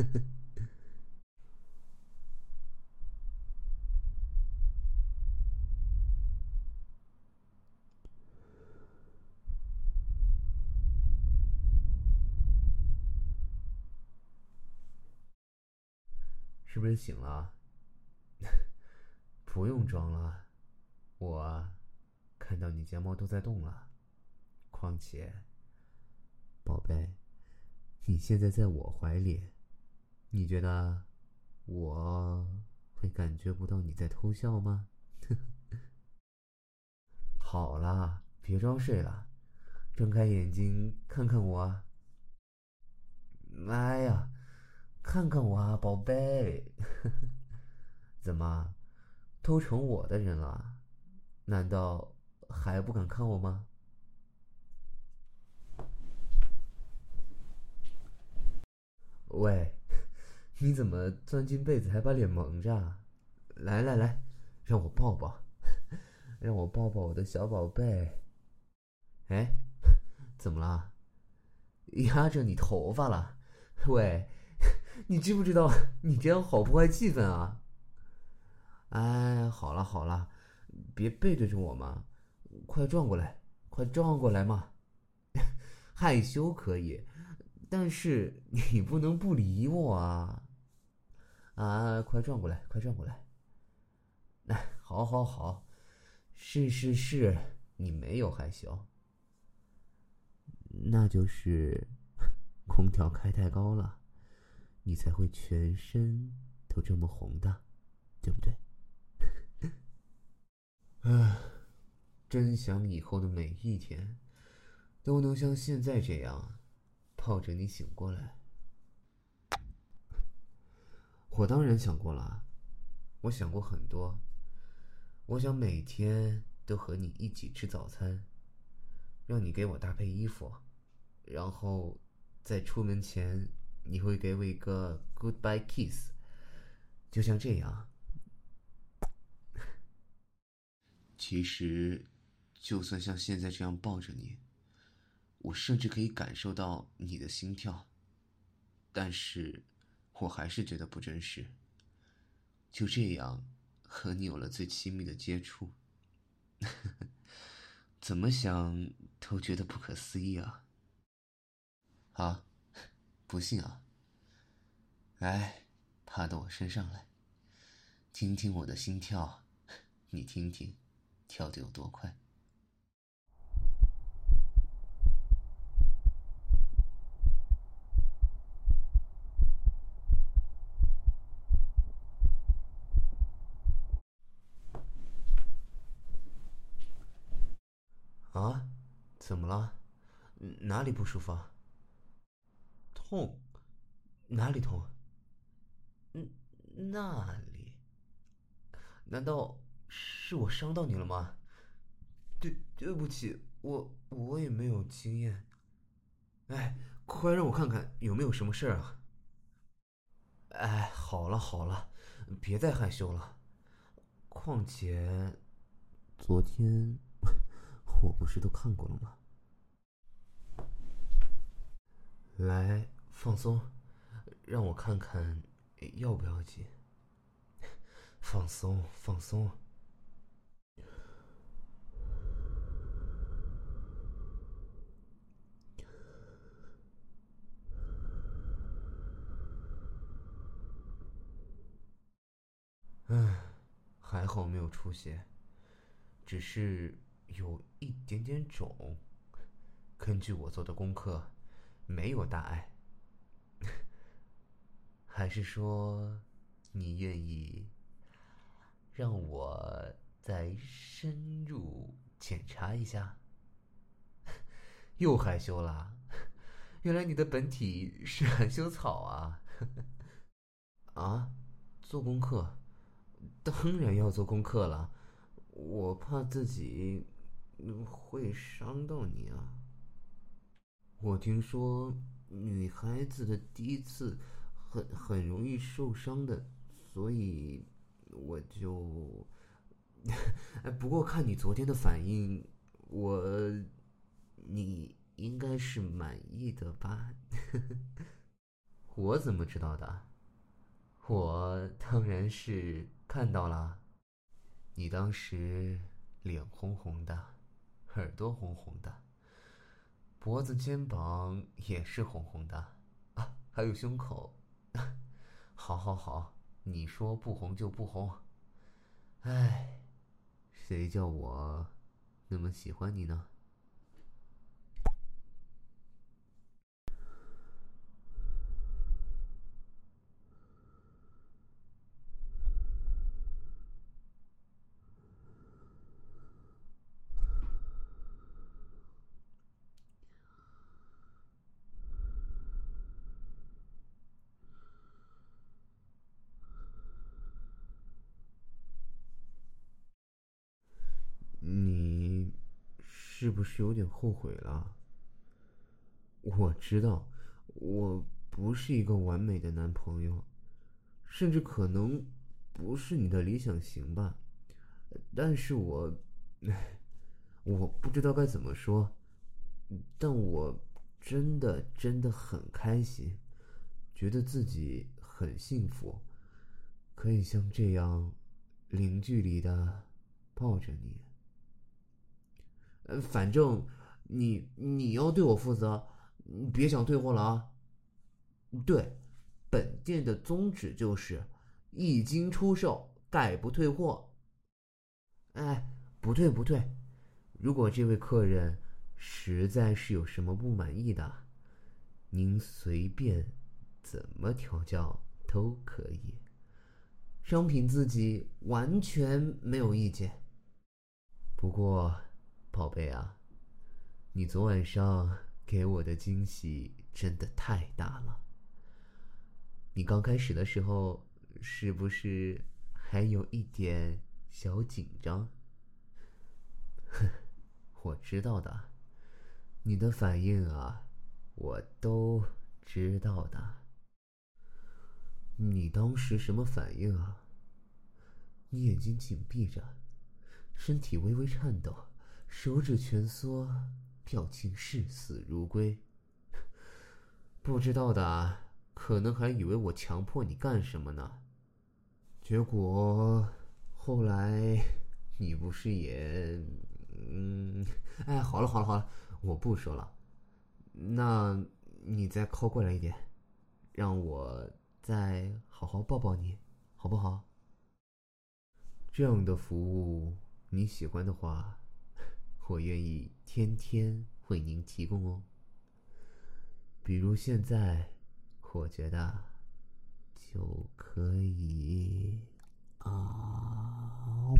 是不是醒了？不用装了，我看到你睫毛都在动了。况且，宝贝，你现在在我怀里，你觉得我会感觉不到你在偷笑吗？好了，别装睡了，睁开眼睛看看我。妈呀！看看我啊，宝贝，怎么都成我的人了？难道还不敢看我吗？喂，你怎么钻进被子还把脸蒙着？来来来，让我抱抱，让我抱抱我的小宝贝。哎，怎么了？压着你头发了？喂！你知不知道你这样好破坏气氛啊？哎，好了好了，别背对着我嘛，快转过来，快转过来嘛！害羞可以，但是你不能不理我啊！啊，快转过来，快转过来！哎，好好好，是是是，你没有害羞，那就是空调开太高了。你才会全身都这么红的，对不对？唉，真想以后的每一天都能像现在这样抱着你醒过来。我当然想过了，我想过很多。我想每天都和你一起吃早餐，让你给我搭配衣服，然后在出门前。你会给我一个 goodbye kiss，就像这样。其实，就算像现在这样抱着你，我甚至可以感受到你的心跳，但是我还是觉得不真实。就这样，和你有了最亲密的接触，怎么想都觉得不可思议啊！好。不信啊！来，趴到我身上来，听听我的心跳，你听听，跳的有多快？啊？怎么了？哪里不舒服啊？痛，哪里痛？嗯，那里？难道是我伤到你了吗？对，对不起，我我也没有经验。哎，快让我看看有没有什么事儿啊！哎，好了好了，别再害羞了。况且，昨天 我不是都看过了吗？来。放松，让我看看要不要紧。放松，放松。嗯，还好没有出血，只是有一点点肿。根据我做的功课，没有大碍。还是说，你愿意让我再深入检查一下？又害羞了？原来你的本体是含羞草啊！啊，做功课，当然要做功课了。我怕自己会伤到你啊。我听说女孩子的第一次。很很容易受伤的，所以我就，哎，不过看你昨天的反应，我，你应该是满意的吧？我怎么知道的？我当然是看到了。你当时脸红红的，耳朵红红的，脖子、肩膀也是红红的，啊，还有胸口。好，好，好，你说不红就不红。哎，谁叫我那么喜欢你呢？你是不是有点后悔了？我知道，我不是一个完美的男朋友，甚至可能不是你的理想型吧。但是我，我不知道该怎么说，但我真的真的很开心，觉得自己很幸福，可以像这样零距离的抱着你。反正你你要对我负责，别想退货了啊！对，本店的宗旨就是一经出售概不退货。哎，不退不退，如果这位客人实在是有什么不满意的，您随便怎么调教都可以，商品自己完全没有意见。不过。宝贝啊，你昨晚上给我的惊喜真的太大了。你刚开始的时候是不是还有一点小紧张？哼，我知道的，你的反应啊，我都知道的。你当时什么反应啊？你眼睛紧闭着，身体微微颤抖。手指蜷缩，表情视死如归。不知道的可能还以为我强迫你干什么呢。结果后来你不是也……嗯，哎，好了好了好了，我不说了。那你再靠过来一点，让我再好好抱抱你，好不好？这样的服务你喜欢的话。我愿意天天为您提供哦。比如现在我觉得就可以。啊